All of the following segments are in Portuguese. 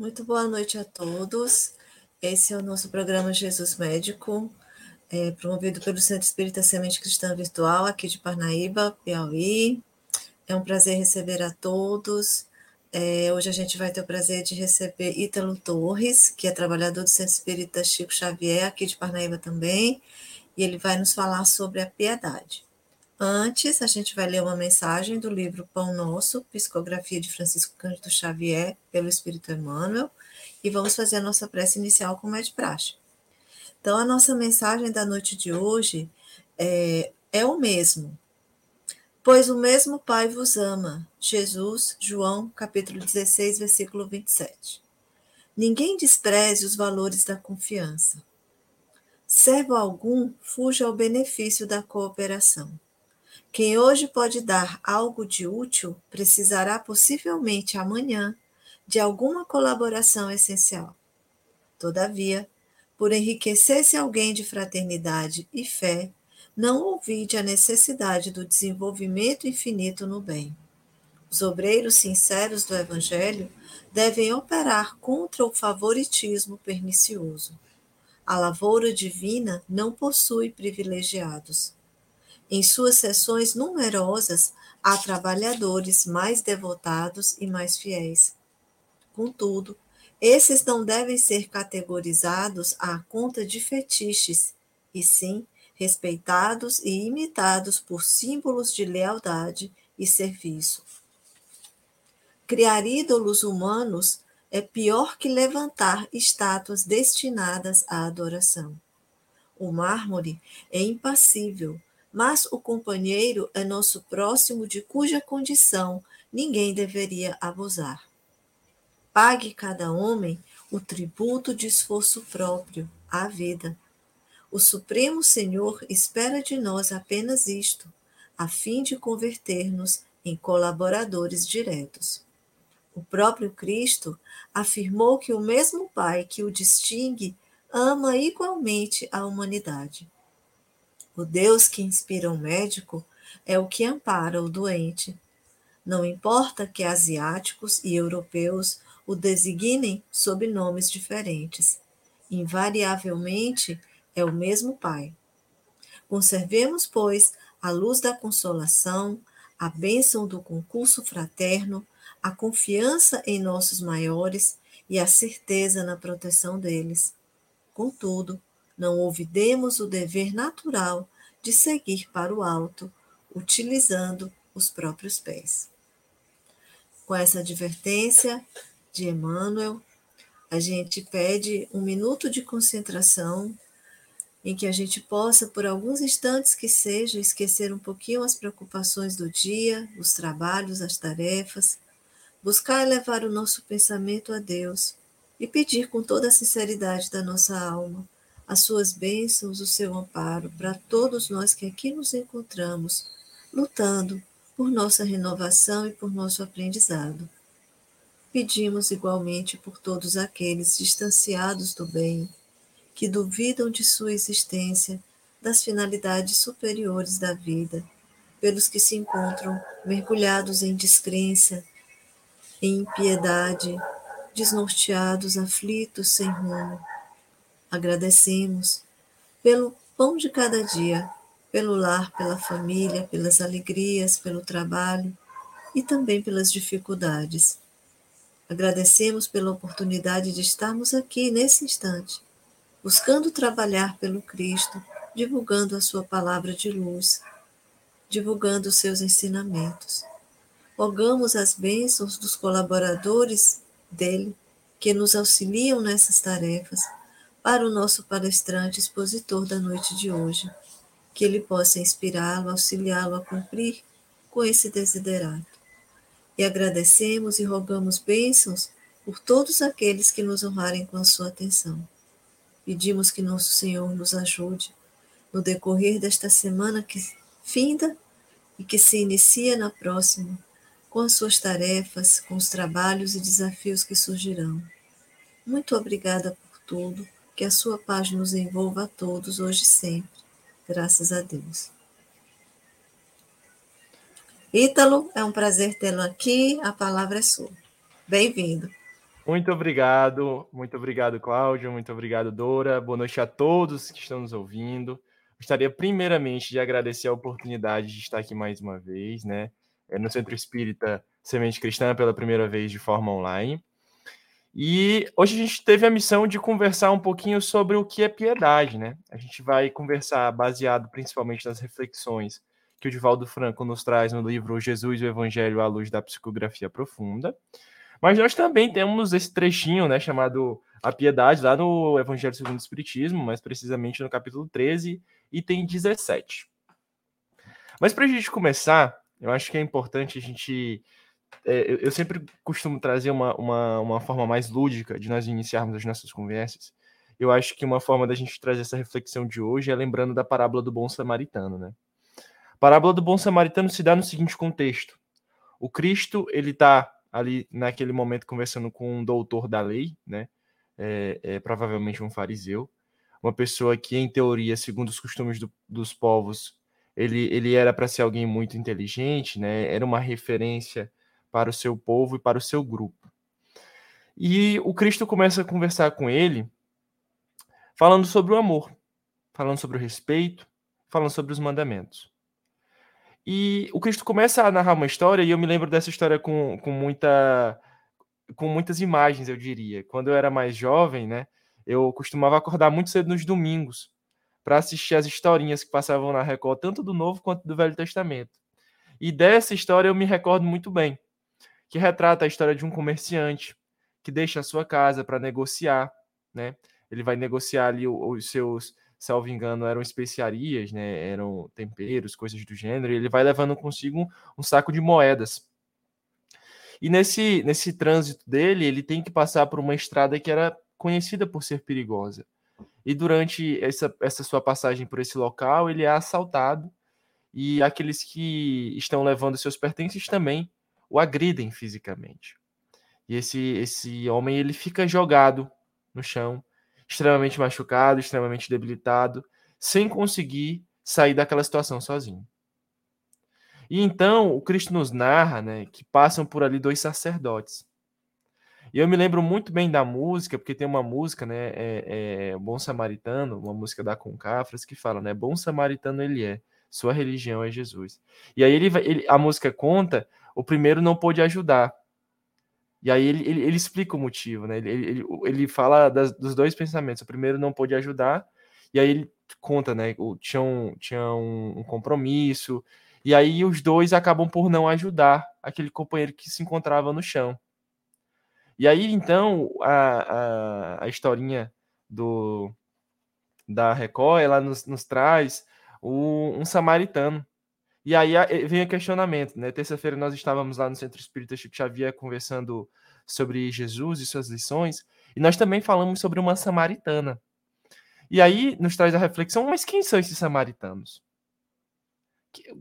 Muito boa noite a todos. Esse é o nosso programa Jesus Médico, é, promovido pelo Centro Espírita Semente Cristã Virtual, aqui de Parnaíba, Piauí. É um prazer receber a todos. É, hoje a gente vai ter o prazer de receber Ítalo Torres, que é trabalhador do Centro Espírita Chico Xavier, aqui de Parnaíba também, e ele vai nos falar sobre a piedade. Antes, a gente vai ler uma mensagem do livro Pão Nosso, Psicografia de Francisco Cândido Xavier, pelo Espírito Emmanuel, e vamos fazer a nossa prece inicial como é de praxe. Então, a nossa mensagem da noite de hoje é, é o mesmo. Pois o mesmo Pai vos ama. Jesus, João, capítulo 16, versículo 27. Ninguém despreze os valores da confiança. Servo algum fuja ao benefício da cooperação. Quem hoje pode dar algo de útil precisará possivelmente amanhã de alguma colaboração essencial. Todavia, por enriquecer-se alguém de fraternidade e fé, não ouvide a necessidade do desenvolvimento infinito no bem. Os obreiros sinceros do Evangelho devem operar contra o favoritismo pernicioso. A lavoura divina não possui privilegiados em suas sessões numerosas, há trabalhadores mais devotados e mais fiéis. Contudo, esses não devem ser categorizados à conta de fetiches, e sim respeitados e imitados por símbolos de lealdade e serviço. Criar ídolos humanos é pior que levantar estátuas destinadas à adoração. O mármore é impassível, mas o companheiro é nosso próximo de cuja condição ninguém deveria abusar. Pague cada homem o tributo de esforço próprio, a vida. O Supremo Senhor espera de nós apenas isto, a fim de converter-nos em colaboradores diretos. O próprio Cristo afirmou que o mesmo Pai que o distingue ama igualmente a humanidade. O Deus que inspira o médico é o que ampara o doente. Não importa que asiáticos e europeus o designem sob nomes diferentes. Invariavelmente é o mesmo Pai. Conservemos, pois, a luz da consolação, a bênção do concurso fraterno, a confiança em nossos maiores e a certeza na proteção deles. Contudo, não ouvidemos o dever natural de seguir para o alto, utilizando os próprios pés. Com essa advertência de Emmanuel, a gente pede um minuto de concentração em que a gente possa, por alguns instantes que seja, esquecer um pouquinho as preocupações do dia, os trabalhos, as tarefas, buscar elevar o nosso pensamento a Deus e pedir com toda a sinceridade da nossa alma as suas bênçãos, o seu amparo para todos nós que aqui nos encontramos, lutando por nossa renovação e por nosso aprendizado. Pedimos igualmente por todos aqueles distanciados do bem, que duvidam de sua existência, das finalidades superiores da vida, pelos que se encontram mergulhados em descrença, em impiedade, desnorteados, aflitos, sem rumo Agradecemos pelo pão de cada dia, pelo lar, pela família, pelas alegrias, pelo trabalho e também pelas dificuldades. Agradecemos pela oportunidade de estarmos aqui nesse instante, buscando trabalhar pelo Cristo, divulgando a Sua palavra de luz, divulgando os seus ensinamentos. Rogamos as bênçãos dos colaboradores dele que nos auxiliam nessas tarefas para o nosso palestrante expositor da noite de hoje, que ele possa inspirá-lo, auxiliá-lo a cumprir com esse desiderato. E agradecemos e rogamos bênçãos por todos aqueles que nos honrarem com a sua atenção. Pedimos que nosso Senhor nos ajude no decorrer desta semana que finda e que se inicia na próxima, com as suas tarefas, com os trabalhos e desafios que surgirão. Muito obrigada por tudo, que a sua paz nos envolva a todos hoje e sempre. Graças a Deus. Ítalo, é um prazer tê-lo aqui. A palavra é sua. Bem-vindo. Muito obrigado, muito obrigado, Cláudio, muito obrigado, Dora. Boa noite a todos que estão nos ouvindo. Gostaria primeiramente de agradecer a oportunidade de estar aqui mais uma vez, né? É, no Centro Espírita Semente Cristã pela primeira vez de forma online. E hoje a gente teve a missão de conversar um pouquinho sobre o que é piedade, né? A gente vai conversar baseado principalmente nas reflexões que o Divaldo Franco nos traz no livro Jesus e o Evangelho à luz da psicografia profunda. Mas nós também temos esse trechinho, né, chamado A Piedade, lá no Evangelho segundo o Espiritismo, mais precisamente no capítulo 13, item 17. Mas para a gente começar, eu acho que é importante a gente. É, eu sempre costumo trazer uma, uma, uma forma mais lúdica de nós iniciarmos as nossas conversas. Eu acho que uma forma da gente trazer essa reflexão de hoje é lembrando da parábola do bom samaritano, né? Parábola do bom samaritano se dá no seguinte contexto: o Cristo ele está ali naquele momento conversando com um doutor da lei, né? É, é, provavelmente um fariseu, uma pessoa que, em teoria, segundo os costumes do, dos povos, ele, ele era para ser alguém muito inteligente, né? Era uma referência para o seu povo e para o seu grupo. E o Cristo começa a conversar com ele, falando sobre o amor, falando sobre o respeito, falando sobre os mandamentos. E o Cristo começa a narrar uma história, e eu me lembro dessa história com, com, muita, com muitas imagens, eu diria. Quando eu era mais jovem, né, eu costumava acordar muito cedo nos domingos para assistir as historinhas que passavam na Record, tanto do Novo quanto do Velho Testamento. E dessa história eu me recordo muito bem, que retrata a história de um comerciante que deixa a sua casa para negociar, né? Ele vai negociar ali os seus salvo engano, eram especiarias, né? Eram temperos, coisas do gênero, e ele vai levando consigo um, um saco de moedas. E nesse, nesse trânsito dele, ele tem que passar por uma estrada que era conhecida por ser perigosa. E durante essa, essa sua passagem por esse local, ele é assaltado e aqueles que estão levando seus pertences também o agridem fisicamente. E esse, esse homem ele fica jogado no chão extremamente machucado, extremamente debilitado, sem conseguir sair daquela situação sozinho. E então o Cristo nos narra né, que passam por ali dois sacerdotes. E eu me lembro muito bem da música, porque tem uma música, né, é, é Bom Samaritano, uma música da Concafras, que fala, né, Bom Samaritano ele é, sua religião é Jesus. E aí ele, ele a música conta, o primeiro não pôde ajudar, e aí ele, ele, ele explica o motivo, né? Ele, ele, ele fala das, dos dois pensamentos. O primeiro não pôde ajudar, e aí ele conta, né? Tinha um, tinha um, um compromisso, e aí os dois acabam por não ajudar aquele companheiro que se encontrava no chão. E aí, então, a, a, a historinha do, da Record, ela nos, nos traz o, um samaritano e aí vem o questionamento, né? Terça-feira nós estávamos lá no Centro Espírita Chico Xavier conversando sobre Jesus e suas lições, e nós também falamos sobre uma samaritana. E aí nos traz a reflexão, mas quem são esses samaritanos?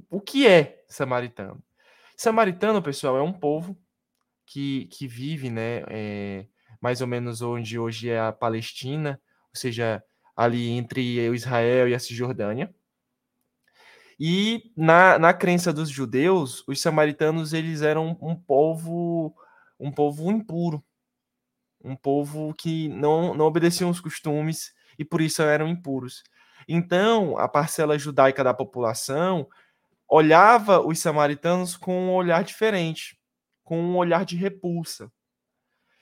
O que é samaritano? Samaritano, pessoal, é um povo que, que vive, né, é, mais ou menos onde hoje é a Palestina, ou seja, ali entre o Israel e a Cisjordânia. E na, na crença dos judeus, os samaritanos eles eram um povo um povo impuro, um povo que não, não obedeciam os costumes e por isso eram impuros. Então, a parcela judaica da população olhava os samaritanos com um olhar diferente, com um olhar de repulsa.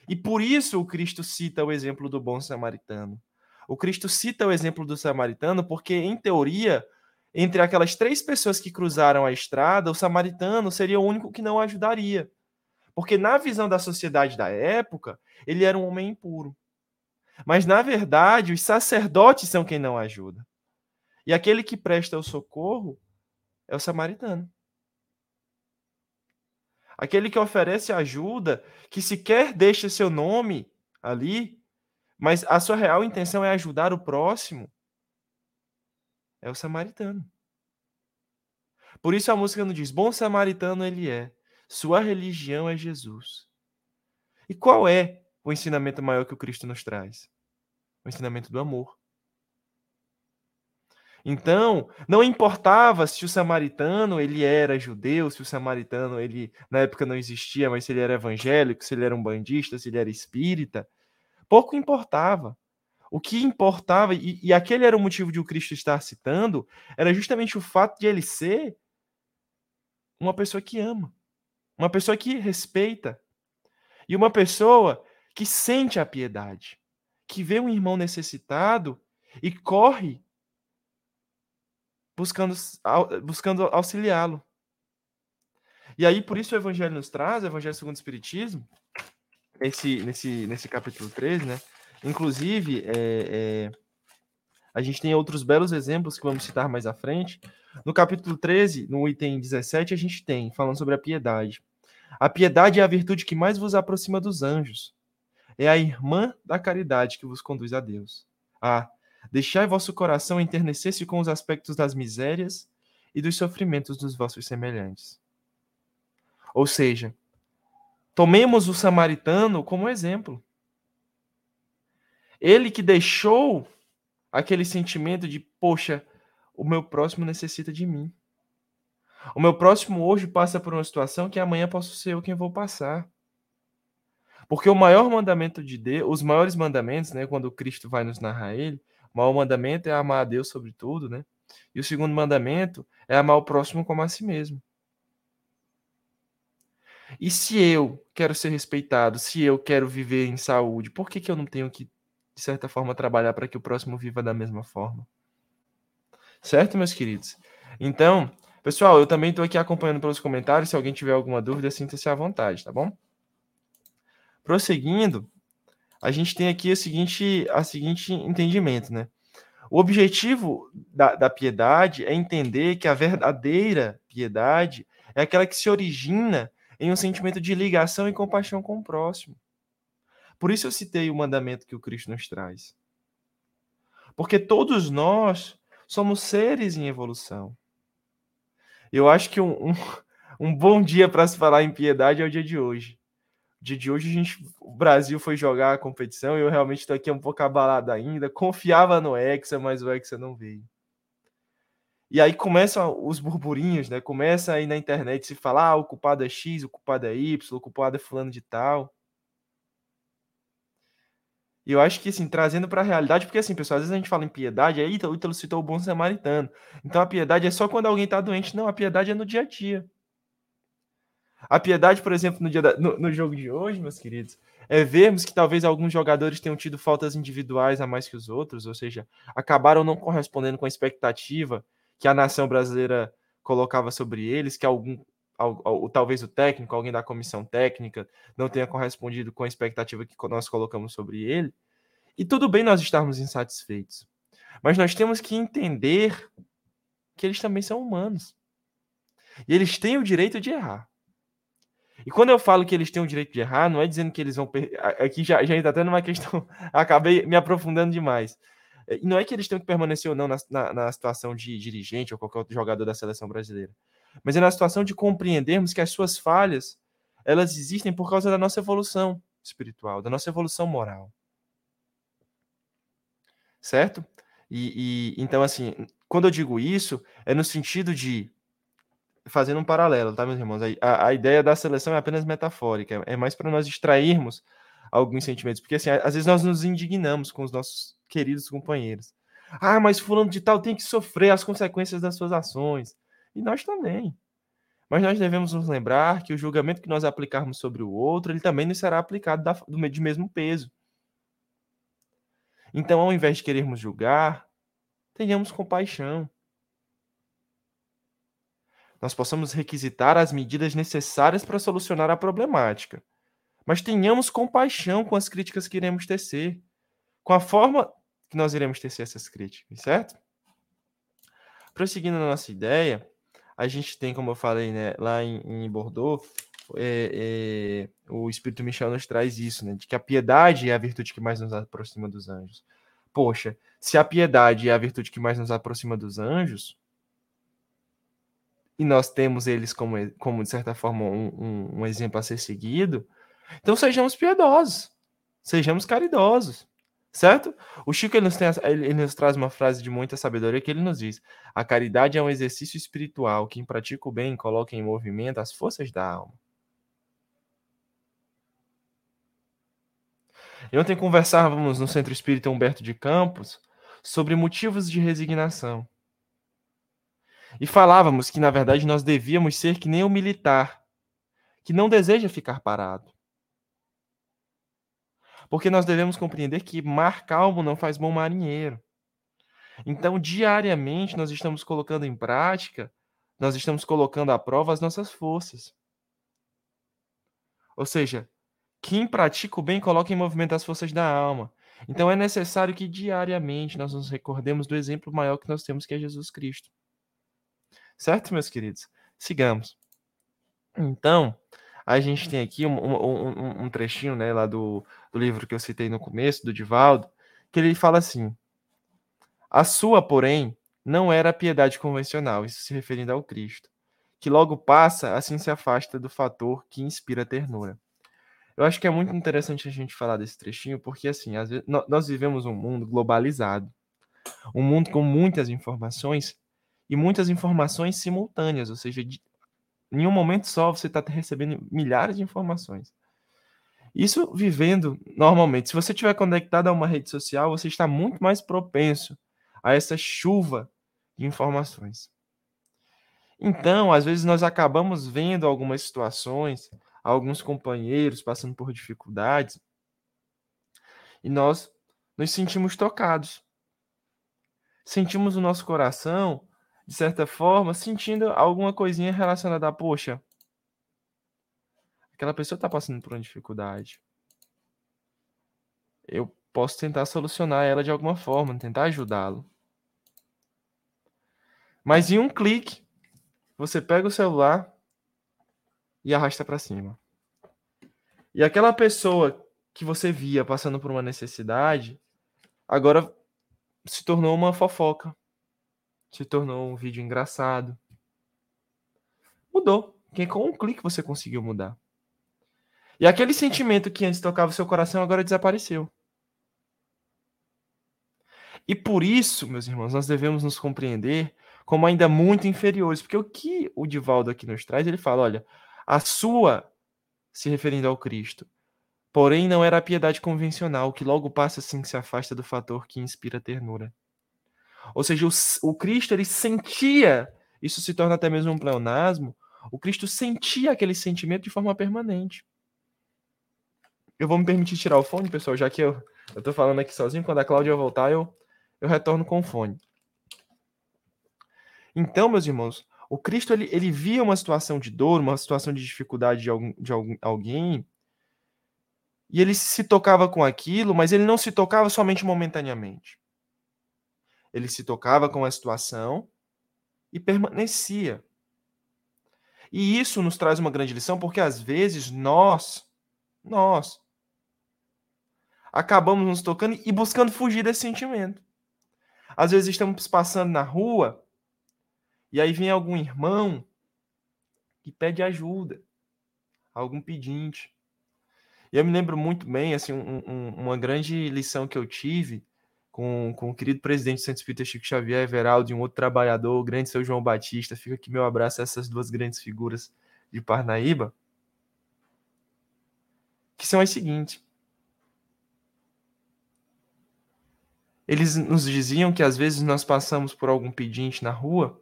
E por isso o Cristo cita o exemplo do bom samaritano. O Cristo cita o exemplo do samaritano porque, em teoria, entre aquelas três pessoas que cruzaram a estrada, o samaritano seria o único que não ajudaria. Porque, na visão da sociedade da época, ele era um homem impuro. Mas, na verdade, os sacerdotes são quem não ajuda. E aquele que presta o socorro é o samaritano. Aquele que oferece ajuda, que sequer deixa seu nome ali, mas a sua real intenção é ajudar o próximo, é o samaritano. Por isso a música não diz: Bom samaritano ele é, sua religião é Jesus. E qual é o ensinamento maior que o Cristo nos traz? O ensinamento do amor. Então, não importava se o samaritano ele era judeu, se o samaritano ele na época não existia, mas se ele era evangélico, se ele era um bandista, se ele era espírita, pouco importava. O que importava, e, e aquele era o motivo de o Cristo estar citando, era justamente o fato de ele ser uma pessoa que ama, uma pessoa que respeita, e uma pessoa que sente a piedade, que vê um irmão necessitado e corre buscando, buscando auxiliá-lo. E aí, por isso o Evangelho nos traz, o Evangelho segundo o Espiritismo, esse, nesse, nesse capítulo 13, né? Inclusive, é, é, a gente tem outros belos exemplos que vamos citar mais à frente. No capítulo 13, no item 17, a gente tem, falando sobre a piedade. A piedade é a virtude que mais vos aproxima dos anjos. É a irmã da caridade que vos conduz a Deus. Ah, Deixai vosso coração enternecer-se com os aspectos das misérias e dos sofrimentos dos vossos semelhantes. Ou seja, tomemos o samaritano como exemplo. Ele que deixou aquele sentimento de, poxa, o meu próximo necessita de mim. O meu próximo hoje passa por uma situação que amanhã posso ser eu quem vou passar. Porque o maior mandamento de Deus, os maiores mandamentos, né, quando Cristo vai nos narrar ele, o maior mandamento é amar a Deus sobre tudo, né? E o segundo mandamento é amar o próximo como a si mesmo. E se eu quero ser respeitado, se eu quero viver em saúde, por que, que eu não tenho que, de certa forma, trabalhar para que o próximo viva da mesma forma? Certo, meus queridos? Então, pessoal, eu também estou aqui acompanhando pelos comentários. Se alguém tiver alguma dúvida, sinta-se à vontade, tá bom? Prosseguindo, a gente tem aqui o seguinte, a seguinte entendimento, né? O objetivo da, da piedade é entender que a verdadeira piedade é aquela que se origina em um sentimento de ligação e compaixão com o próximo. Por isso eu citei o mandamento que o Cristo nos traz. Porque todos nós somos seres em evolução. Eu acho que um, um, um bom dia para se falar em piedade é o dia de hoje dia de hoje a gente, o Brasil foi jogar a competição e eu realmente estou aqui um pouco abalado ainda. Confiava no Hexa, mas o Hexa não veio. E aí começam os burburinhos, né? Começa aí na internet se falar, ah, o culpado é X, o culpado é Y, o culpado é fulano de tal. E eu acho que, assim, trazendo para a realidade, porque, assim, pessoal, às vezes a gente fala em piedade, aí o Ítalo citou o bom samaritano. Então a piedade é só quando alguém está doente. Não, a piedade é no dia a dia. A piedade, por exemplo, no, dia da, no, no, jogo de hoje, meus queridos, é vermos que talvez alguns jogadores tenham tido faltas individuais a mais que os outros, ou seja, acabaram não correspondendo com a expectativa que a nação brasileira colocava sobre eles, que algum, ou, talvez o técnico, alguém da comissão técnica, não tenha correspondido com a expectativa que nós colocamos sobre ele. E tudo bem nós estarmos insatisfeitos, mas nós temos que entender que eles também são humanos. E eles têm o direito de errar. E quando eu falo que eles têm o direito de errar, não é dizendo que eles vão. Per... Aqui já, já entra até numa questão. Acabei me aprofundando demais. E não é que eles tenham que permanecer ou não na, na, na, situação de dirigente ou qualquer outro jogador da seleção brasileira. Mas é na situação de compreendermos que as suas falhas elas existem por causa da nossa evolução espiritual, da nossa evolução moral. Certo? E, e então, assim, quando eu digo isso, é no sentido de fazendo um paralelo, tá, meus irmãos? A, a ideia da seleção é apenas metafórica, é mais para nós extrairmos alguns sentimentos, porque assim, às vezes nós nos indignamos com os nossos queridos companheiros. Ah, mas fulano de tal tem que sofrer as consequências das suas ações. E nós também. Mas nós devemos nos lembrar que o julgamento que nós aplicarmos sobre o outro, ele também nos será aplicado da, do, de mesmo peso. Então, ao invés de querermos julgar, tenhamos compaixão nós possamos requisitar as medidas necessárias para solucionar a problemática. Mas tenhamos compaixão com as críticas que iremos tecer, com a forma que nós iremos tecer essas críticas, certo? Prosseguindo na nossa ideia, a gente tem, como eu falei, né, lá em, em Bordeaux, é, é, o Espírito Michel nos traz isso, né, de que a piedade é a virtude que mais nos aproxima dos anjos. poxa, se a piedade é a virtude que mais nos aproxima dos anjos, e nós temos eles como, como de certa forma, um, um, um exemplo a ser seguido, então sejamos piedosos, sejamos caridosos, certo? O Chico ele nos, tem, ele nos traz uma frase de muita sabedoria que ele nos diz: a caridade é um exercício espiritual. Quem pratica o bem coloca em movimento as forças da alma. E ontem conversávamos no Centro Espírita Humberto de Campos sobre motivos de resignação. E falávamos que, na verdade, nós devíamos ser que nem o militar, que não deseja ficar parado. Porque nós devemos compreender que mar calmo não faz bom marinheiro. Então, diariamente, nós estamos colocando em prática, nós estamos colocando à prova as nossas forças. Ou seja, quem pratica o bem coloca em movimento as forças da alma. Então é necessário que diariamente nós nos recordemos do exemplo maior que nós temos, que é Jesus Cristo. Certo, meus queridos? Sigamos. Então, a gente tem aqui um, um, um trechinho né, lá do, do livro que eu citei no começo, do Divaldo, que ele fala assim: A sua, porém, não era a piedade convencional, isso se referindo ao Cristo, que logo passa, assim se afasta do fator que inspira ternura. Eu acho que é muito interessante a gente falar desse trechinho, porque assim, vezes, nós vivemos um mundo globalizado, um mundo com muitas informações e muitas informações simultâneas, ou seja, de, em um momento só você está recebendo milhares de informações. Isso vivendo normalmente. Se você estiver conectado a uma rede social, você está muito mais propenso a essa chuva de informações. Então, às vezes nós acabamos vendo algumas situações alguns companheiros passando por dificuldades e nós nos sentimos tocados. Sentimos o nosso coração, de certa forma, sentindo alguma coisinha relacionada a, poxa, aquela pessoa está passando por uma dificuldade. Eu posso tentar solucionar ela de alguma forma, tentar ajudá-lo. Mas em um clique, você pega o celular, e arrasta para cima. E aquela pessoa que você via passando por uma necessidade, agora se tornou uma fofoca. Se tornou um vídeo engraçado. Mudou. Que com um clique você conseguiu mudar. E aquele sentimento que antes tocava o seu coração agora desapareceu. E por isso, meus irmãos, nós devemos nos compreender como ainda muito inferiores, porque o que o Divaldo aqui nos traz, ele fala, olha, a sua, se referindo ao Cristo. Porém, não era a piedade convencional, que logo passa assim que se afasta do fator que inspira ternura. Ou seja, o, o Cristo ele sentia, isso se torna até mesmo um pleonasmo, o Cristo sentia aquele sentimento de forma permanente. Eu vou me permitir tirar o fone, pessoal, já que eu estou falando aqui sozinho. Quando a Cláudia voltar, eu, eu retorno com o fone. Então, meus irmãos, o Cristo ele, ele via uma situação de dor, uma situação de dificuldade de, algum, de algum, alguém, e ele se tocava com aquilo, mas ele não se tocava somente momentaneamente. Ele se tocava com a situação e permanecia. E isso nos traz uma grande lição, porque às vezes nós, nós, acabamos nos tocando e buscando fugir desse sentimento. Às vezes estamos passando na rua e aí vem algum irmão que pede ajuda, algum pedinte. E eu me lembro muito bem, assim, um, um, uma grande lição que eu tive com, com o querido presidente do Centro Espírita Chico Xavier, Everaldo, e um outro trabalhador, o grande seu João Batista. Fica aqui meu abraço a essas duas grandes figuras de Parnaíba, que são as seguintes. Eles nos diziam que às vezes nós passamos por algum pedinte na rua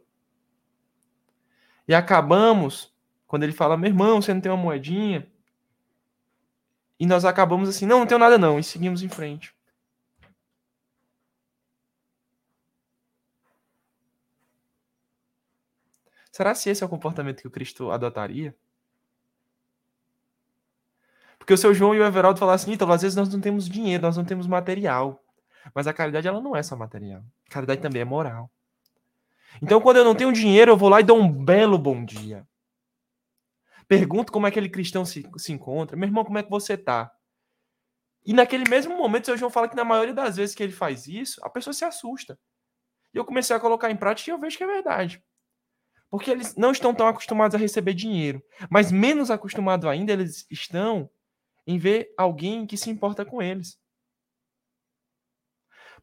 e acabamos, quando ele fala, meu irmão, você não tem uma moedinha? E nós acabamos assim, não, não tenho nada não, e seguimos em frente. Será se esse é o comportamento que o Cristo adotaria? Porque o seu João e o Everaldo falaram assim, então, às vezes nós não temos dinheiro, nós não temos material. Mas a caridade, ela não é só material. A caridade também é moral. Então, quando eu não tenho dinheiro, eu vou lá e dou um belo bom dia. Pergunto como é que aquele cristão se, se encontra. Meu irmão, como é que você tá? E naquele mesmo momento, o seu João fala que na maioria das vezes que ele faz isso, a pessoa se assusta. E eu comecei a colocar em prática e eu vejo que é verdade. Porque eles não estão tão acostumados a receber dinheiro. Mas menos acostumados ainda, eles estão em ver alguém que se importa com eles.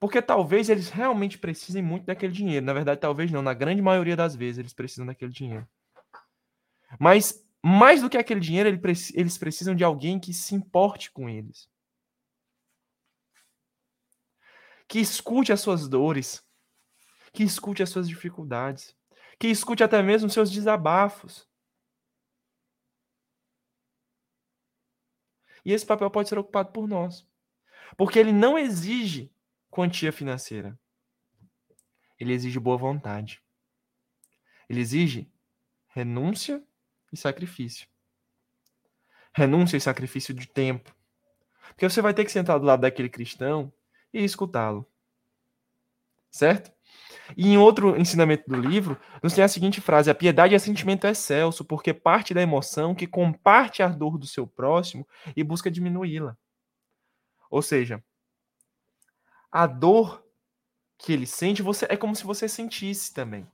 Porque talvez eles realmente precisem muito daquele dinheiro. Na verdade, talvez não. Na grande maioria das vezes, eles precisam daquele dinheiro. Mas, mais do que aquele dinheiro, eles precisam de alguém que se importe com eles. Que escute as suas dores. Que escute as suas dificuldades que escute até mesmo seus desabafos. E esse papel pode ser ocupado por nós. Porque ele não exige quantia financeira. Ele exige boa vontade. Ele exige renúncia e sacrifício. Renúncia e sacrifício de tempo. Porque você vai ter que sentar do lado daquele cristão e escutá-lo. Certo? E em outro ensinamento do livro, nos tem a seguinte frase: A piedade é sentimento excelso, porque parte da emoção que comparte a dor do seu próximo e busca diminuí-la. Ou seja, a dor que ele sente, você é como se você sentisse também.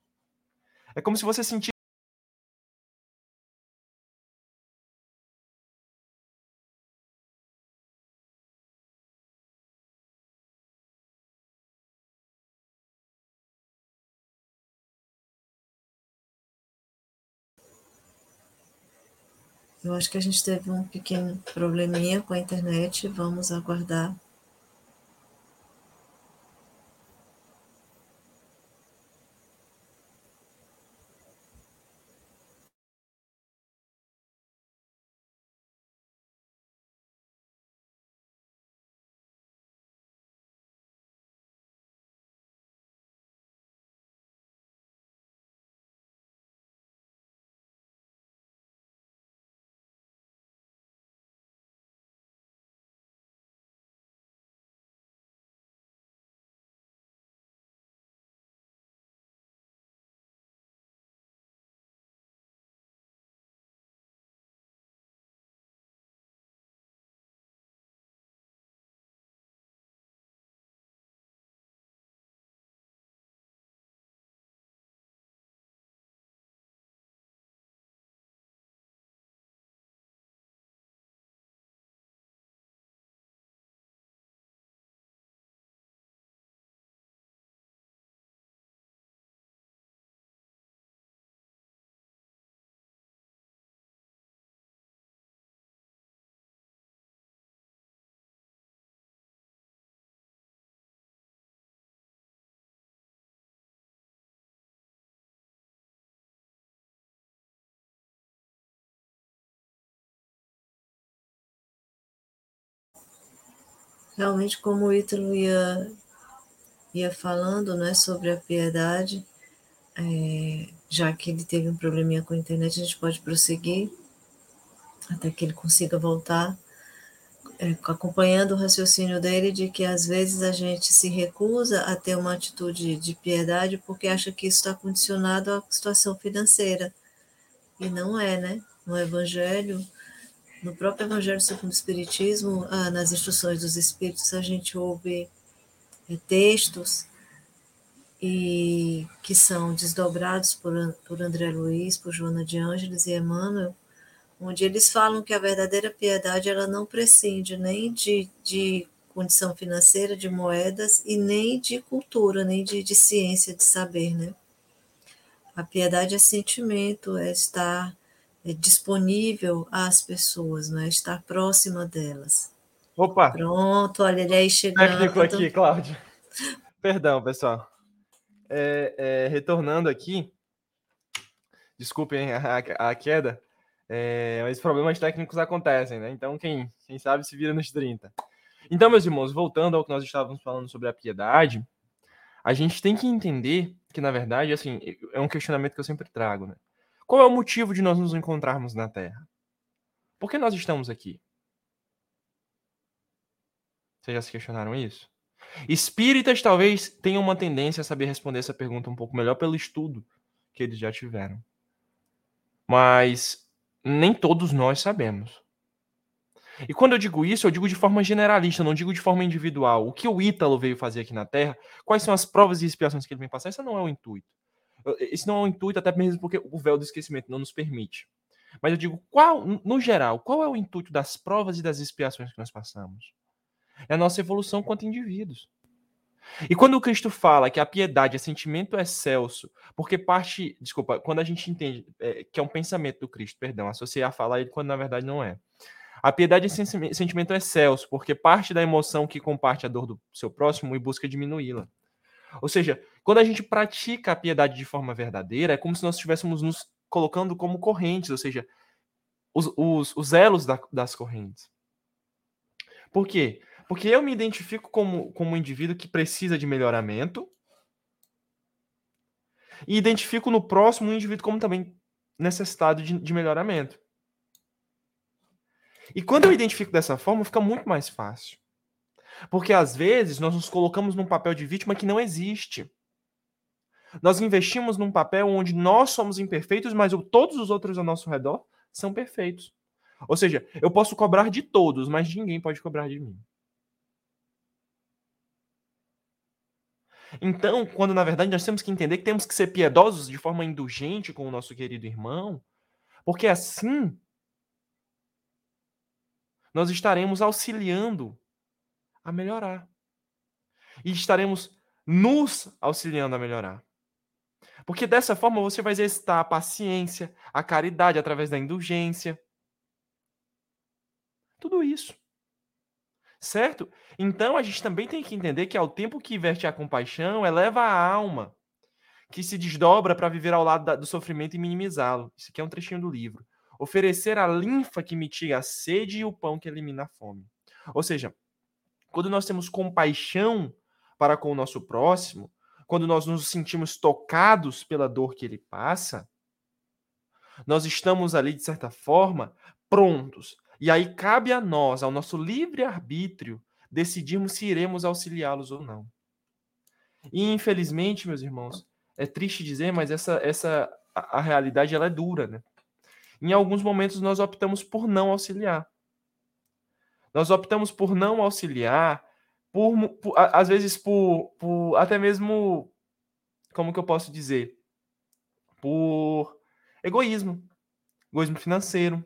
É como se você sentisse Eu acho que a gente teve um pequeno probleminha com a internet. Vamos aguardar. Realmente como o Ítalo ia, ia falando né, sobre a piedade, é, já que ele teve um probleminha com a internet, a gente pode prosseguir até que ele consiga voltar, é, acompanhando o raciocínio dele de que às vezes a gente se recusa a ter uma atitude de piedade porque acha que isso está condicionado à situação financeira. E não é, né? No Evangelho, no próprio Evangelho segundo o Espiritismo, ah, nas instruções dos Espíritos, a gente ouve é, textos e que são desdobrados por, por André Luiz, por Joana de Ângeles e Emmanuel, onde eles falam que a verdadeira piedade ela não prescinde nem de, de condição financeira, de moedas, e nem de cultura, nem de, de ciência, de saber, né? A piedade é sentimento, é estar disponível às pessoas, né? estar próxima delas. Opa! Pronto, olha ele aí chegando. Técnico aqui, Cláudio. Perdão, pessoal. É, é, retornando aqui, desculpem a, a queda, é, mas problemas técnicos acontecem, né? Então, quem, quem sabe se vira nos 30. Então, meus irmãos, voltando ao que nós estávamos falando sobre a piedade, a gente tem que entender que, na verdade, assim, é um questionamento que eu sempre trago, né? Qual é o motivo de nós nos encontrarmos na Terra? Por que nós estamos aqui? Vocês já se questionaram isso? Espíritas talvez tenham uma tendência a saber responder essa pergunta um pouco melhor pelo estudo que eles já tiveram. Mas nem todos nós sabemos. E quando eu digo isso, eu digo de forma generalista, não digo de forma individual. O que o Ítalo veio fazer aqui na Terra, quais são as provas e expiações que ele vem passar, isso não é o intuito. Esse não é o intuito, até mesmo porque o véu do esquecimento não nos permite. Mas eu digo, qual, no geral, qual é o intuito das provas e das expiações que nós passamos? É a nossa evolução quanto indivíduos. E quando o Cristo fala que a piedade é sentimento excelso, porque parte, desculpa, quando a gente entende é, que é um pensamento do Cristo, perdão, associar a falar ele quando na verdade não é. A piedade é sentimento excelso, porque parte da emoção que comparte a dor do seu próximo e busca diminuí-la. Ou seja, quando a gente pratica a piedade de forma verdadeira, é como se nós estivéssemos nos colocando como correntes, ou seja, os, os, os elos da, das correntes. Por quê? Porque eu me identifico como, como um indivíduo que precisa de melhoramento e identifico no próximo um indivíduo como também necessitado de, de melhoramento. E quando eu identifico dessa forma, fica muito mais fácil. Porque às vezes nós nos colocamos num papel de vítima que não existe. Nós investimos num papel onde nós somos imperfeitos, mas todos os outros ao nosso redor são perfeitos. Ou seja, eu posso cobrar de todos, mas ninguém pode cobrar de mim. Então, quando na verdade nós temos que entender que temos que ser piedosos de forma indulgente com o nosso querido irmão, porque assim nós estaremos auxiliando a melhorar. E estaremos nos auxiliando a melhorar. Porque dessa forma você vai exercitar a paciência, a caridade através da indulgência. Tudo isso. Certo? Então a gente também tem que entender que ao tempo que inverte a compaixão, eleva a alma, que se desdobra para viver ao lado do sofrimento e minimizá-lo. Isso aqui é um trechinho do livro. Oferecer a linfa que mitiga a sede e o pão que elimina a fome. Ou seja, quando nós temos compaixão para com o nosso próximo, quando nós nos sentimos tocados pela dor que ele passa, nós estamos ali, de certa forma, prontos. E aí cabe a nós, ao nosso livre-arbítrio, decidirmos se iremos auxiliá-los ou não. E, infelizmente, meus irmãos, é triste dizer, mas essa, essa a, a realidade ela é dura, né? Em alguns momentos nós optamos por não auxiliar. Nós optamos por não auxiliar, por, por às vezes por, por até mesmo, como que eu posso dizer, por egoísmo, egoísmo financeiro.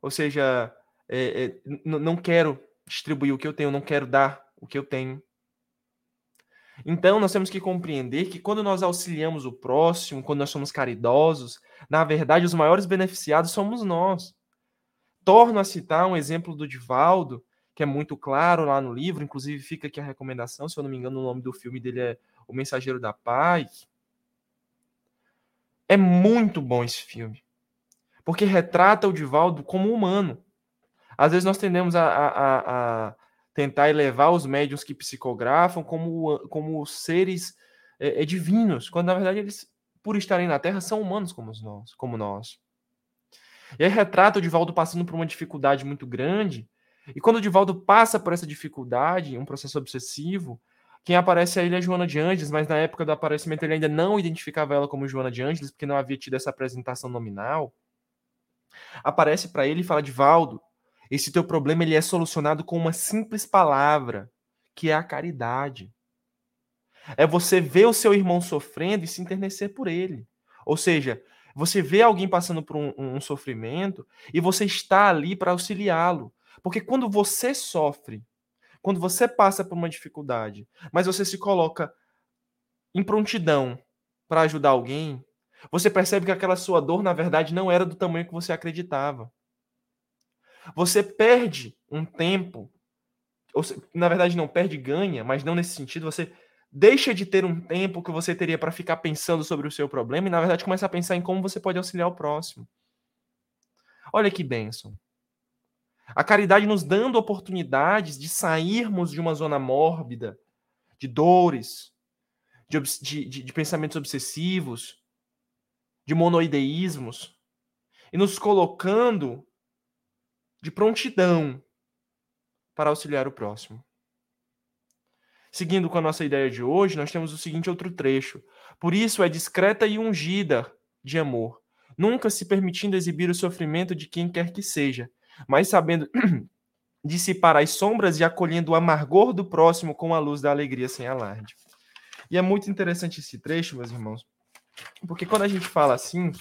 Ou seja, é, é, não quero distribuir o que eu tenho, não quero dar o que eu tenho. Então, nós temos que compreender que quando nós auxiliamos o próximo, quando nós somos caridosos, na verdade, os maiores beneficiados somos nós. Torno a citar um exemplo do Divaldo, que é muito claro lá no livro, inclusive fica aqui a recomendação, se eu não me engano, o nome do filme dele é O Mensageiro da Paz. É muito bom esse filme, porque retrata o Divaldo como humano. Às vezes nós tendemos a, a, a tentar elevar os médiums que psicografam como, como seres é, é, divinos, quando na verdade eles, por estarem na Terra, são humanos como nós. Como nós. E aí retrata o Divaldo passando por uma dificuldade muito grande. E quando o Divaldo passa por essa dificuldade, um processo obsessivo, quem aparece a ele é Joana de Ângeles, mas na época do aparecimento ele ainda não identificava ela como Joana de Ângeles, porque não havia tido essa apresentação nominal. Aparece para ele e fala: Divaldo, esse teu problema ele é solucionado com uma simples palavra, que é a caridade. É você ver o seu irmão sofrendo e se enternecer por ele. Ou seja, você vê alguém passando por um, um sofrimento e você está ali para auxiliá-lo. Porque quando você sofre, quando você passa por uma dificuldade, mas você se coloca em prontidão para ajudar alguém, você percebe que aquela sua dor, na verdade, não era do tamanho que você acreditava. Você perde um tempo, ou, na verdade, não perde, ganha, mas não nesse sentido, você deixa de ter um tempo que você teria para ficar pensando sobre o seu problema e, na verdade, começa a pensar em como você pode auxiliar o próximo. Olha que bênção. A caridade nos dando oportunidades de sairmos de uma zona mórbida, de dores, de, de, de pensamentos obsessivos, de monoideísmos, e nos colocando de prontidão para auxiliar o próximo. Seguindo com a nossa ideia de hoje, nós temos o seguinte outro trecho. Por isso é discreta e ungida de amor, nunca se permitindo exibir o sofrimento de quem quer que seja, mas sabendo dissipar as sombras e acolhendo o amargor do próximo com a luz da alegria sem alarde. E é muito interessante esse trecho, meus irmãos, porque quando a gente fala assim,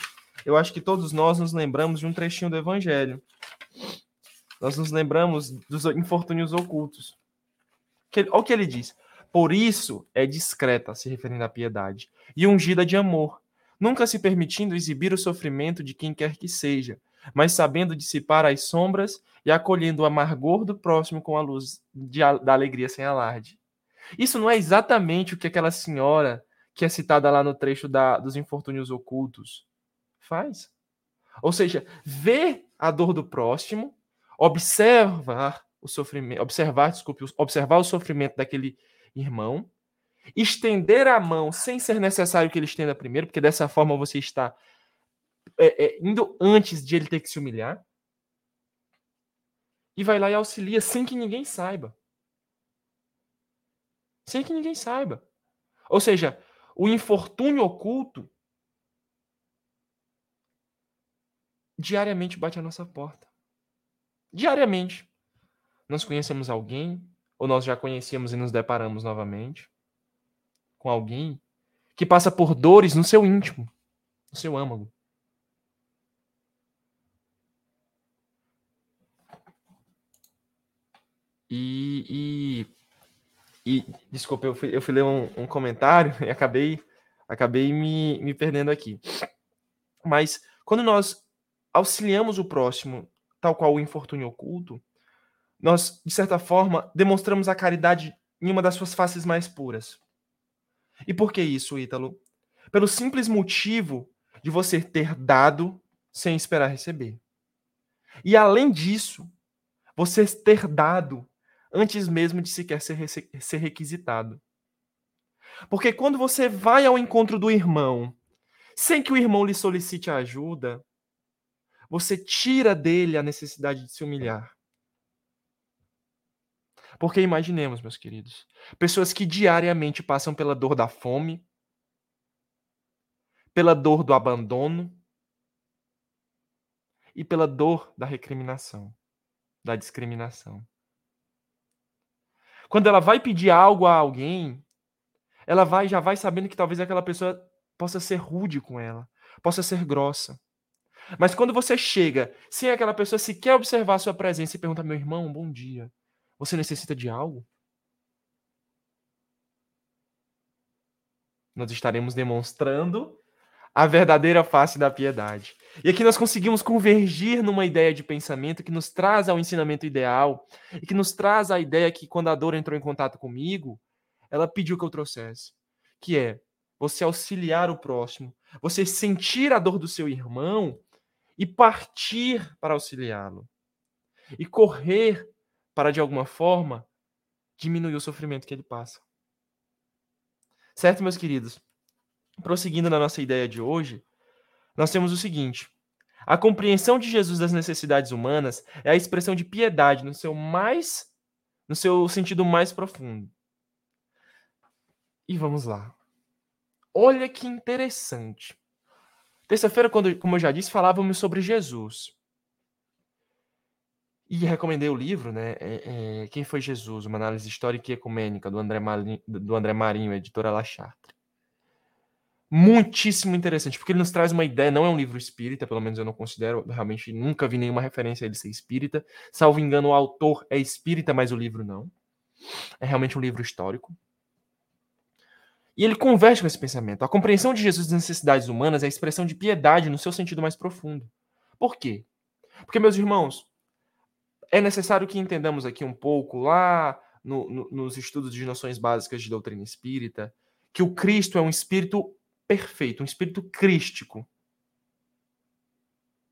eu acho que todos nós nos lembramos de um trechinho do Evangelho. Nós nos lembramos dos infortúnios ocultos. Olha o que ele diz. Por isso é discreta, se referindo à piedade, e ungida de amor, nunca se permitindo exibir o sofrimento de quem quer que seja, mas sabendo dissipar as sombras e acolhendo o amargor do próximo com a luz de, da alegria sem alarde. Isso não é exatamente o que aquela senhora que é citada lá no trecho da, dos infortúnios ocultos faz? Ou seja, ver a dor do próximo, observar o sofrimento, observar, desculpe, observar o sofrimento daquele irmão, estender a mão sem ser necessário que ele estenda primeiro, porque dessa forma você está é, é, indo antes de ele ter que se humilhar, e vai lá e auxilia sem que ninguém saiba. Sem que ninguém saiba. Ou seja, o infortúnio oculto diariamente bate a nossa porta. Diariamente. Nós conhecemos alguém, ou nós já conhecíamos e nos deparamos novamente com alguém que passa por dores no seu íntimo, no seu âmago. E, e, e desculpa, eu fui, eu fui ler um, um, comentário e acabei, acabei me, me perdendo aqui. Mas quando nós auxiliamos o próximo, tal qual o infortúnio oculto, nós, de certa forma, demonstramos a caridade em uma das suas faces mais puras. E por que isso, Ítalo? Pelo simples motivo de você ter dado sem esperar receber. E além disso, você ter dado antes mesmo de sequer ser, ser requisitado. Porque quando você vai ao encontro do irmão, sem que o irmão lhe solicite ajuda, você tira dele a necessidade de se humilhar. Porque imaginemos, meus queridos, pessoas que diariamente passam pela dor da fome, pela dor do abandono e pela dor da recriminação, da discriminação. Quando ela vai pedir algo a alguém, ela vai já vai sabendo que talvez aquela pessoa possa ser rude com ela, possa ser grossa. Mas quando você chega sem aquela pessoa sequer observar a sua presença e pergunta: meu irmão, bom dia, você necessita de algo? Nós estaremos demonstrando a verdadeira face da piedade. E aqui nós conseguimos convergir numa ideia de pensamento que nos traz ao ensinamento ideal e que nos traz a ideia que quando a dor entrou em contato comigo, ela pediu que eu trouxesse, que é você auxiliar o próximo, você sentir a dor do seu irmão e partir para auxiliá-lo. E correr para de alguma forma diminuir o sofrimento que ele passa. Certo, meus queridos? Prosseguindo na nossa ideia de hoje, nós temos o seguinte: a compreensão de Jesus das necessidades humanas é a expressão de piedade no seu mais no seu sentido mais profundo. E vamos lá. Olha que interessante. Terça-feira, como eu já disse, falávamos sobre Jesus. E recomendei o livro, né? É, é, Quem foi Jesus? Uma análise histórica e ecumênica do André, Marinho, do André Marinho, editora La Chatre. Muitíssimo interessante, porque ele nos traz uma ideia, não é um livro espírita, pelo menos eu não considero, realmente nunca vi nenhuma referência a ele ser espírita. Salvo engano, o autor é espírita, mas o livro não. É realmente um livro histórico. E ele converge com esse pensamento. A compreensão de Jesus das necessidades humanas é a expressão de piedade no seu sentido mais profundo. Por quê? Porque, meus irmãos, é necessário que entendamos aqui um pouco, lá no, no, nos estudos de noções básicas de doutrina espírita, que o Cristo é um espírito perfeito, um espírito crístico.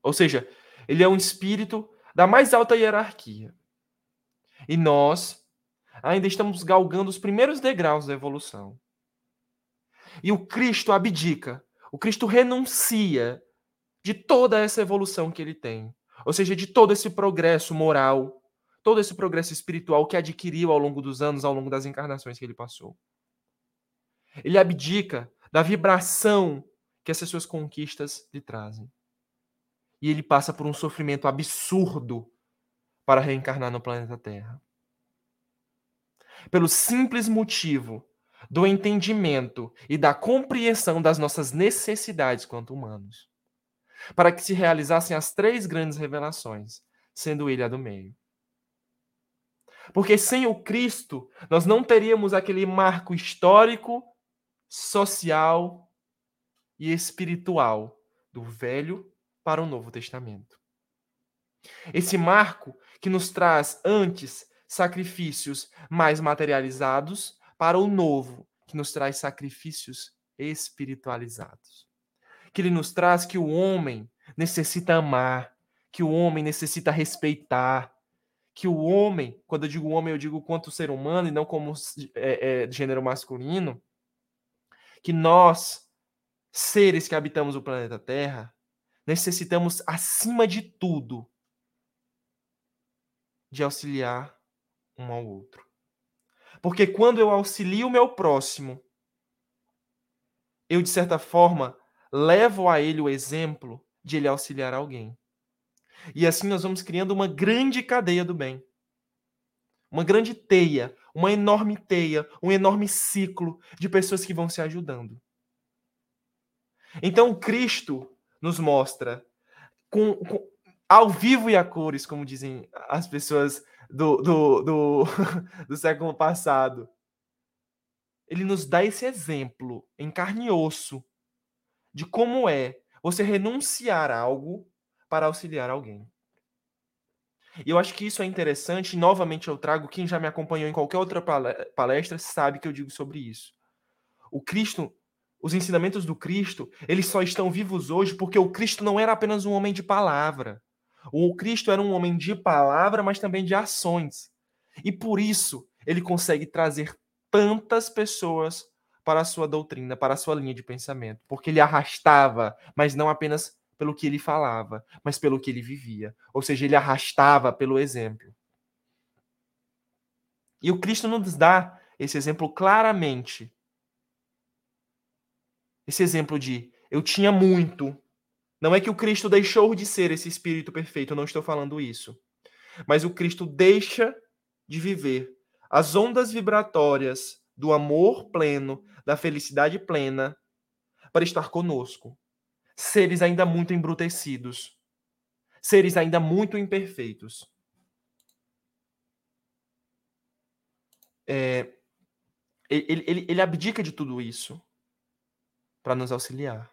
Ou seja, ele é um espírito da mais alta hierarquia. E nós ainda estamos galgando os primeiros degraus da evolução. E o Cristo abdica, o Cristo renuncia de toda essa evolução que ele tem ou seja, de todo esse progresso moral, todo esse progresso espiritual que adquiriu ao longo dos anos, ao longo das encarnações que ele passou. Ele abdica da vibração que essas suas conquistas lhe trazem. E ele passa por um sofrimento absurdo para reencarnar no planeta Terra. Pelo simples motivo do entendimento e da compreensão das nossas necessidades quanto humanos, para que se realizassem as três grandes revelações, sendo ele a do meio. Porque sem o Cristo, nós não teríamos aquele marco histórico, social e espiritual do Velho para o Novo Testamento. Esse marco que nos traz antes sacrifícios mais materializados para o novo, que nos traz sacrifícios espiritualizados. Que ele nos traz que o homem necessita amar, que o homem necessita respeitar, que o homem, quando eu digo homem, eu digo quanto ser humano e não como é, é, gênero masculino, que nós, seres que habitamos o planeta Terra, necessitamos, acima de tudo, de auxiliar um ao outro. Porque quando eu auxilio o meu próximo, eu, de certa forma, levo a ele o exemplo de ele auxiliar alguém. E assim nós vamos criando uma grande cadeia do bem. Uma grande teia, uma enorme teia, um enorme ciclo de pessoas que vão se ajudando. Então, Cristo nos mostra com, com ao vivo e a cores, como dizem as pessoas do, do, do, do século passado. Ele nos dá esse exemplo em carne e osso de como é você renunciar a algo para auxiliar alguém. E eu acho que isso é interessante, e novamente eu trago, quem já me acompanhou em qualquer outra palestra sabe que eu digo sobre isso. O Cristo, os ensinamentos do Cristo, eles só estão vivos hoje porque o Cristo não era apenas um homem de palavra. O Cristo era um homem de palavra, mas também de ações. E por isso ele consegue trazer tantas pessoas para a sua doutrina, para a sua linha de pensamento, porque ele arrastava, mas não apenas pelo que ele falava, mas pelo que ele vivia. Ou seja, ele arrastava pelo exemplo. E o Cristo nos dá esse exemplo claramente. Esse exemplo de eu tinha muito, não é que o Cristo deixou de ser esse espírito perfeito, eu não estou falando isso. Mas o Cristo deixa de viver as ondas vibratórias do amor pleno, da felicidade plena, para estar conosco. Seres ainda muito embrutecidos, seres ainda muito imperfeitos. É, ele, ele, ele abdica de tudo isso para nos auxiliar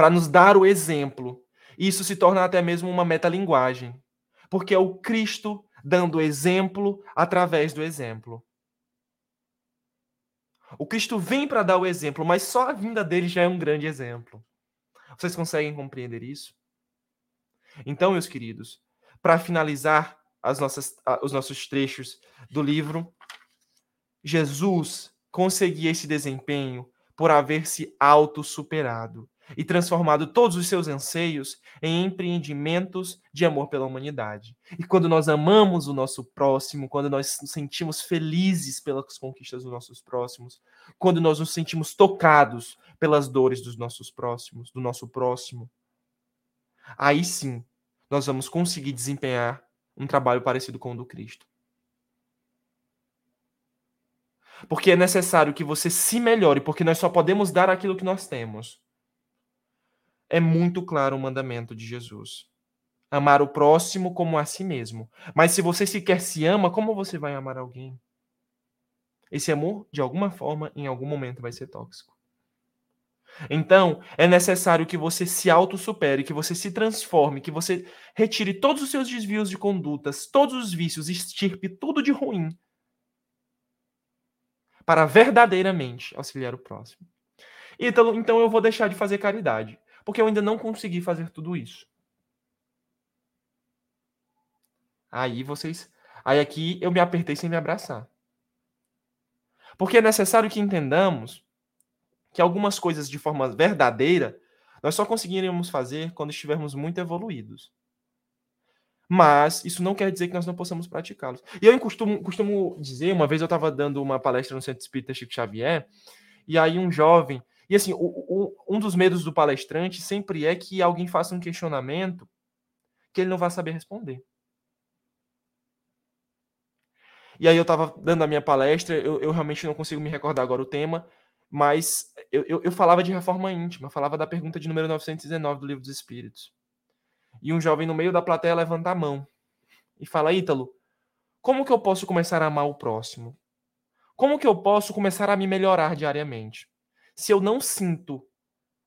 para nos dar o exemplo. Isso se torna até mesmo uma metalinguagem, porque é o Cristo dando exemplo através do exemplo. O Cristo vem para dar o exemplo, mas só a vinda dele já é um grande exemplo. Vocês conseguem compreender isso? Então, meus queridos, para finalizar as nossas, os nossos trechos do livro, Jesus conseguia esse desempenho por haver se auto-superado e transformado todos os seus anseios em empreendimentos de amor pela humanidade. E quando nós amamos o nosso próximo, quando nós nos sentimos felizes pelas conquistas dos nossos próximos, quando nós nos sentimos tocados pelas dores dos nossos próximos, do nosso próximo, aí sim nós vamos conseguir desempenhar um trabalho parecido com o do Cristo. Porque é necessário que você se melhore, porque nós só podemos dar aquilo que nós temos é muito claro o mandamento de Jesus. Amar o próximo como a si mesmo. Mas se você sequer se ama, como você vai amar alguém? Esse amor, de alguma forma, em algum momento vai ser tóxico. Então, é necessário que você se autossupere, que você se transforme, que você retire todos os seus desvios de condutas, todos os vícios, extirpe tudo de ruim, para verdadeiramente auxiliar o próximo. Então, então eu vou deixar de fazer caridade porque eu ainda não consegui fazer tudo isso. Aí vocês. Aí aqui eu me apertei sem me abraçar. Porque é necessário que entendamos que algumas coisas de forma verdadeira nós só conseguiríamos fazer quando estivermos muito evoluídos. Mas isso não quer dizer que nós não possamos praticá-los. E eu costumo, costumo dizer, uma vez eu estava dando uma palestra no Centro Espírita Chico Xavier, e aí um jovem e assim, o, o, um dos medos do palestrante sempre é que alguém faça um questionamento que ele não vai saber responder. E aí eu estava dando a minha palestra, eu, eu, realmente não consigo me recordar agora o tema, mas eu, eu, eu falava de reforma íntima, falava da pergunta de número 919 do Livro dos Espíritos. E um jovem no meio da plateia levanta a mão e fala: Ítalo, como que eu posso começar a amar o próximo? Como que eu posso começar a me melhorar diariamente? Se eu não sinto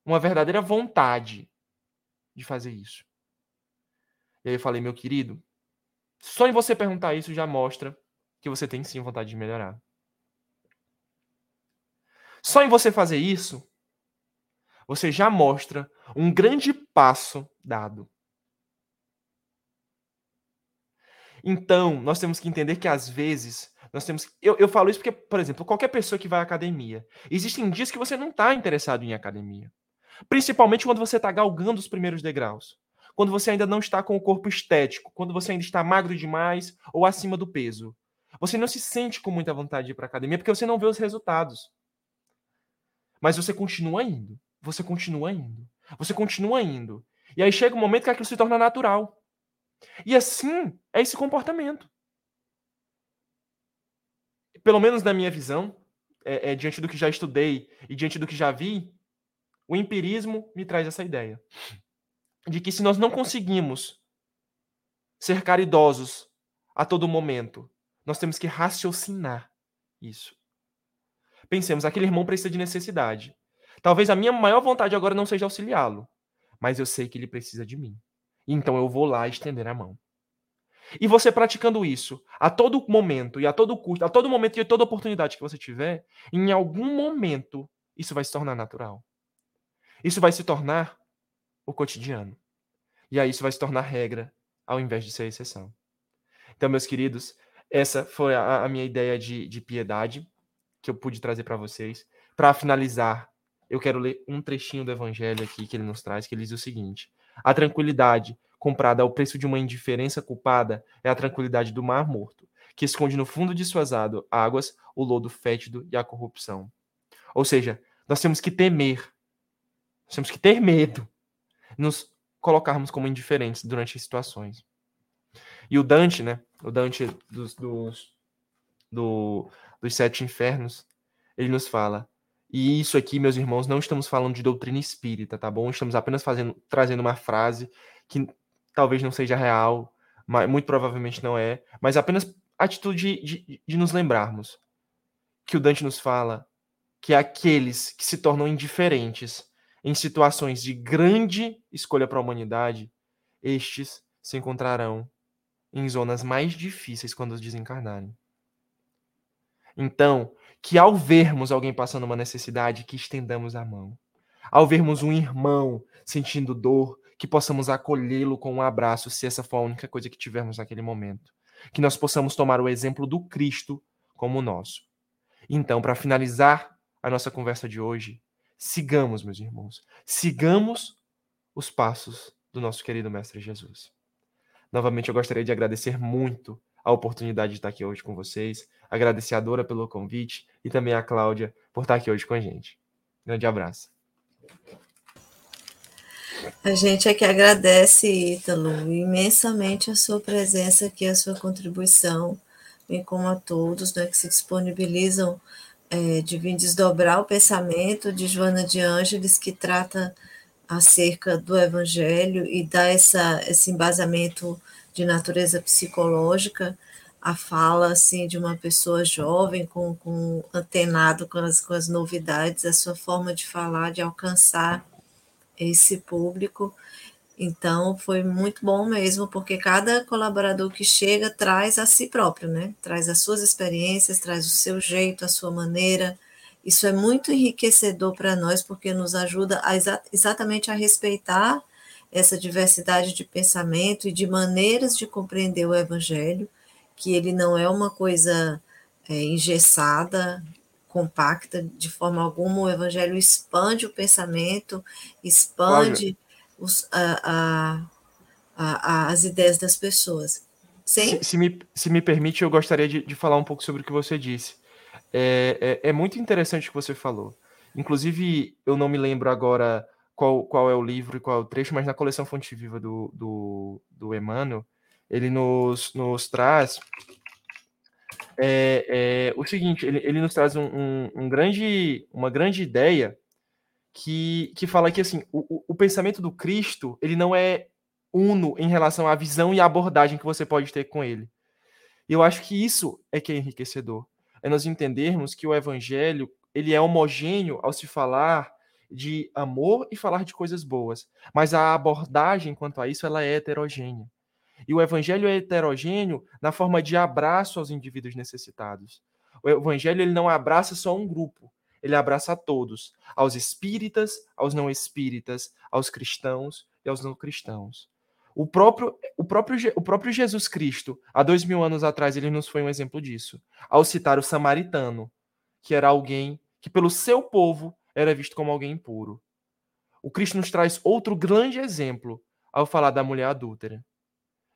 uma verdadeira vontade de fazer isso. E aí eu falei, meu querido, só em você perguntar isso já mostra que você tem sim vontade de melhorar. Só em você fazer isso, você já mostra um grande passo dado. Então, nós temos que entender que às vezes nós temos. Eu, eu falo isso porque, por exemplo, qualquer pessoa que vai à academia, existem dias que você não está interessado em academia. Principalmente quando você está galgando os primeiros degraus. Quando você ainda não está com o corpo estético, quando você ainda está magro demais ou acima do peso. Você não se sente com muita vontade de ir para academia porque você não vê os resultados. Mas você continua indo. Você continua indo. Você continua indo. E aí chega um momento que aquilo se torna natural. E assim é esse comportamento. Pelo menos na minha visão, é, é, diante do que já estudei e diante do que já vi, o empirismo me traz essa ideia de que se nós não conseguimos ser caridosos a todo momento, nós temos que raciocinar isso. Pensemos, aquele irmão precisa de necessidade. Talvez a minha maior vontade agora não seja auxiliá-lo, mas eu sei que ele precisa de mim. Então eu vou lá estender a mão. E você praticando isso a todo momento e a todo custo, a todo momento e a toda oportunidade que você tiver, em algum momento isso vai se tornar natural. Isso vai se tornar o cotidiano. E aí isso vai se tornar regra ao invés de ser exceção. Então, meus queridos, essa foi a, a minha ideia de, de piedade que eu pude trazer para vocês. Para finalizar, eu quero ler um trechinho do evangelho aqui que ele nos traz, que ele diz o seguinte: A tranquilidade comprada ao preço de uma indiferença culpada é a tranquilidade do mar morto, que esconde no fundo de suas águas o lodo fétido e a corrupção. Ou seja, nós temos que temer nós temos que ter medo, nos colocarmos como indiferentes durante as situações. E o Dante, né? O Dante dos, dos, do, dos sete infernos, ele nos fala. E isso aqui, meus irmãos, não estamos falando de doutrina espírita, tá bom? Estamos apenas fazendo, trazendo uma frase que talvez não seja real, mas muito provavelmente não é, mas apenas atitude de, de, de nos lembrarmos que o Dante nos fala que aqueles que se tornam indiferentes em situações de grande escolha para a humanidade, estes se encontrarão em zonas mais difíceis quando desencarnarem. Então, que ao vermos alguém passando uma necessidade, que estendamos a mão. Ao vermos um irmão sentindo dor, que possamos acolhê-lo com um abraço, se essa for a única coisa que tivermos naquele momento. Que nós possamos tomar o exemplo do Cristo como nosso. Então, para finalizar a nossa conversa de hoje, Sigamos, meus irmãos, sigamos os passos do nosso querido Mestre Jesus. Novamente, eu gostaria de agradecer muito a oportunidade de estar aqui hoje com vocês, agradecer a Dora pelo convite e também a Cláudia por estar aqui hoje com a gente. Grande abraço. A gente é que agradece, Ítalo, imensamente a sua presença aqui, a sua contribuição, bem como a todos né, que se disponibilizam é, de vir desdobrar o pensamento de Joana de Ângeles, que trata acerca do Evangelho e dá essa, esse embasamento de natureza psicológica, a fala assim, de uma pessoa jovem, com, com antenado com as, com as novidades, a sua forma de falar, de alcançar esse público então, foi muito bom mesmo, porque cada colaborador que chega traz a si próprio, né? Traz as suas experiências, traz o seu jeito, a sua maneira. Isso é muito enriquecedor para nós, porque nos ajuda a exa exatamente a respeitar essa diversidade de pensamento e de maneiras de compreender o Evangelho, que ele não é uma coisa é, engessada, compacta, de forma alguma. O Evangelho expande o pensamento, expande os, a, a, a, as ideias das pessoas. Sim? Se, se, me, se me permite, eu gostaria de, de falar um pouco sobre o que você disse. É, é, é, muito interessante o que você falou. Inclusive, eu não me lembro agora qual, qual é o livro e qual é o trecho, mas na coleção Fonte Viva do, do, do Emmanuel, ele nos, nos traz é, é o seguinte, ele, ele nos traz um, um, um, grande, uma grande ideia que, que fala que assim, o, o pensamento do Cristo ele não é uno em relação à visão e à abordagem que você pode ter com ele. E eu acho que isso é que é enriquecedor. É nós entendermos que o evangelho, ele é homogêneo ao se falar de amor e falar de coisas boas, mas a abordagem quanto a isso ela é heterogênea. E o evangelho é heterogêneo na forma de abraço aos indivíduos necessitados. O evangelho ele não abraça só um grupo, ele abraça a todos, aos espíritas, aos não espíritas, aos cristãos e aos não cristãos. O próprio, o, próprio, o próprio Jesus Cristo, há dois mil anos atrás, ele nos foi um exemplo disso, ao citar o samaritano, que era alguém que, pelo seu povo, era visto como alguém impuro. O Cristo nos traz outro grande exemplo ao falar da mulher adúltera.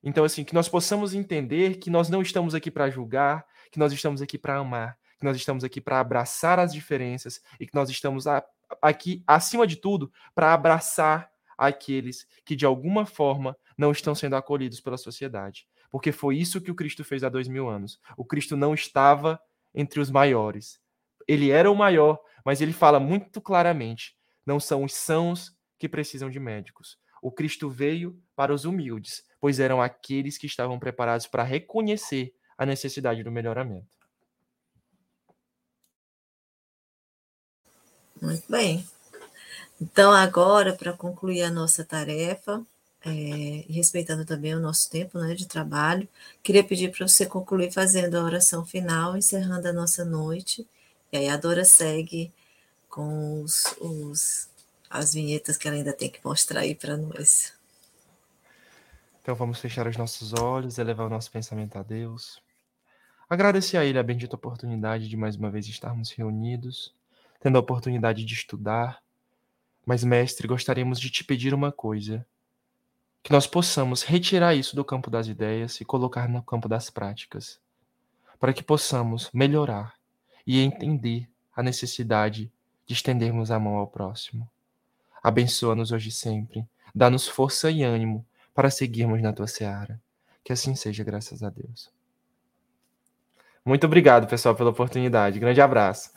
Então, assim, que nós possamos entender que nós não estamos aqui para julgar, que nós estamos aqui para amar, que nós estamos aqui para abraçar as diferenças e que nós estamos aqui, acima de tudo, para abraçar aqueles que, de alguma forma, não estão sendo acolhidos pela sociedade. Porque foi isso que o Cristo fez há dois mil anos. O Cristo não estava entre os maiores. Ele era o maior, mas ele fala muito claramente: não são os sãos que precisam de médicos. O Cristo veio para os humildes, pois eram aqueles que estavam preparados para reconhecer a necessidade do melhoramento. Muito bem. Então, agora, para concluir a nossa tarefa, é, respeitando também o nosso tempo né, de trabalho, queria pedir para você concluir fazendo a oração final, encerrando a nossa noite. E aí a Dora segue com os, os as vinhetas que ela ainda tem que mostrar aí para nós. Então vamos fechar os nossos olhos, elevar o nosso pensamento a Deus. Agradecer a Ele a bendita oportunidade de mais uma vez estarmos reunidos, tendo a oportunidade de estudar, mas, mestre, gostaríamos de te pedir uma coisa: que nós possamos retirar isso do campo das ideias e colocar no campo das práticas, para que possamos melhorar e entender a necessidade de estendermos a mão ao próximo. Abençoa-nos hoje e sempre, dá-nos força e ânimo para seguirmos na tua seara. Que assim seja, graças a Deus. Muito obrigado, pessoal, pela oportunidade. Grande abraço.